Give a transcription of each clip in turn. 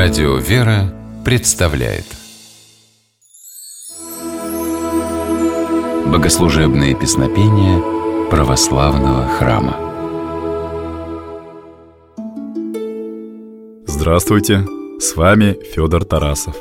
Радио «Вера» представляет Богослужебные песнопения православного храма Здравствуйте! С вами Федор Тарасов.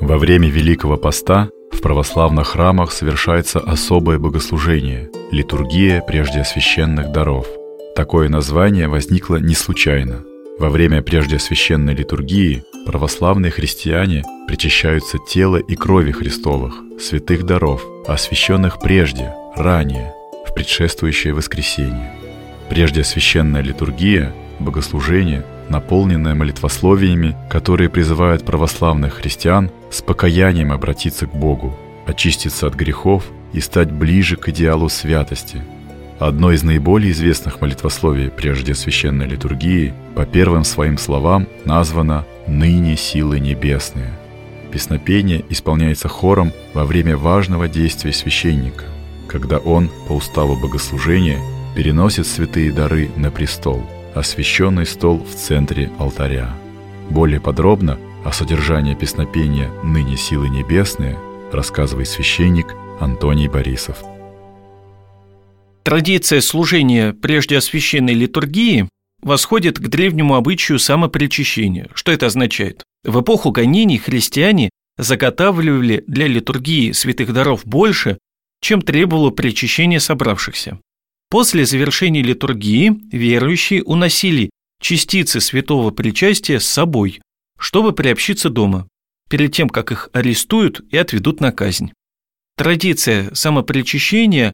Во время Великого Поста в православных храмах совершается особое богослужение – литургия прежде священных даров. Такое название возникло не случайно – во время прежде священной литургии православные христиане причащаются тела и крови Христовых, святых даров, освященных прежде, ранее, в предшествующее воскресенье. Прежде священная литургия, богослужение, наполненное молитвословиями, которые призывают православных христиан с покаянием обратиться к Богу, очиститься от грехов и стать ближе к идеалу святости – Одно из наиболее известных молитвословий прежде священной литургии по первым своим словам названо «Ныне силы небесные». Песнопение исполняется хором во время важного действия священника, когда он по уставу богослужения переносит святые дары на престол, освященный стол в центре алтаря. Более подробно о содержании песнопения «Ныне силы небесные» рассказывает священник Антоний Борисов. Традиция служения прежде освященной литургии восходит к древнему обычаю самопричащения. Что это означает? В эпоху гонений христиане заготавливали для литургии святых даров больше, чем требовало причащение собравшихся. После завершения литургии верующие уносили частицы святого причастия с собой, чтобы приобщиться дома, перед тем, как их арестуют и отведут на казнь. Традиция самопричащения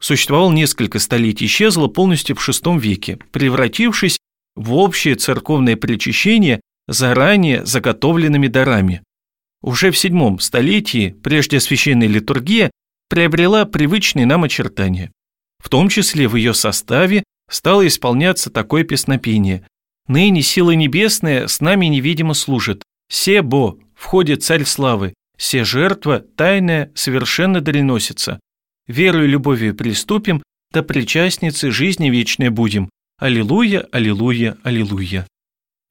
существовал несколько столетий, исчезла полностью в VI веке, превратившись в общее церковное причащение заранее заготовленными дарами. Уже в VII столетии прежде священная литургия приобрела привычные нам очертания. В том числе в ее составе стало исполняться такое песнопение «Ныне сила небесная с нами невидимо служит, се бо, входит царь славы, се жертва тайная совершенно дальносится, верою и любовью приступим, да причастницы жизни вечной будем. Аллилуйя, аллилуйя, аллилуйя.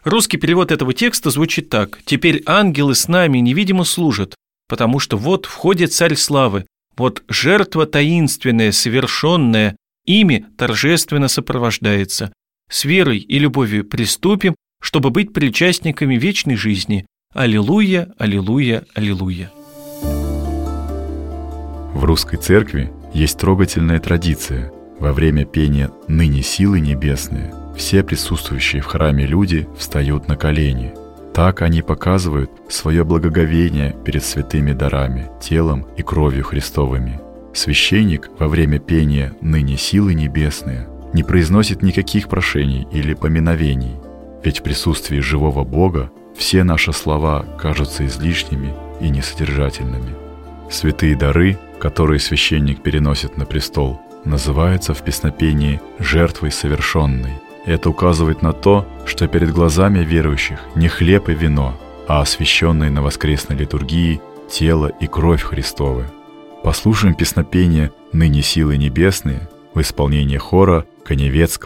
Русский перевод этого текста звучит так. «Теперь ангелы с нами невидимо служат, потому что вот входит царь славы, вот жертва таинственная, совершенная, ими торжественно сопровождается. С верой и любовью приступим, чтобы быть причастниками вечной жизни. Аллилуйя, аллилуйя, аллилуйя. В русской церкви есть трогательная традиция. Во время пения «Ныне силы небесные» все присутствующие в храме люди встают на колени. Так они показывают свое благоговение перед святыми дарами, телом и кровью Христовыми. Священник во время пения «Ныне силы небесные» не произносит никаких прошений или поминовений, ведь в присутствии живого Бога все наши слова кажутся излишними и несодержательными. Святые дары которые священник переносит на престол, называются в песнопении «жертвой совершенной». Это указывает на то, что перед глазами верующих не хлеб и вино, а освященные на воскресной литургии тело и кровь Христовы. Послушаем песнопение «Ныне силы небесные» в исполнении хора «Коневец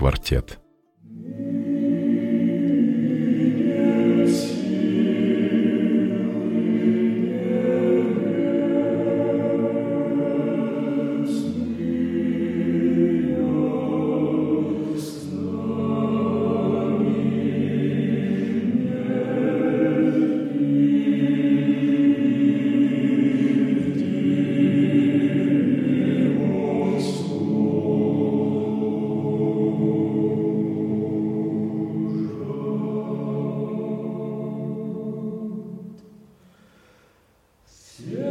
Yeah.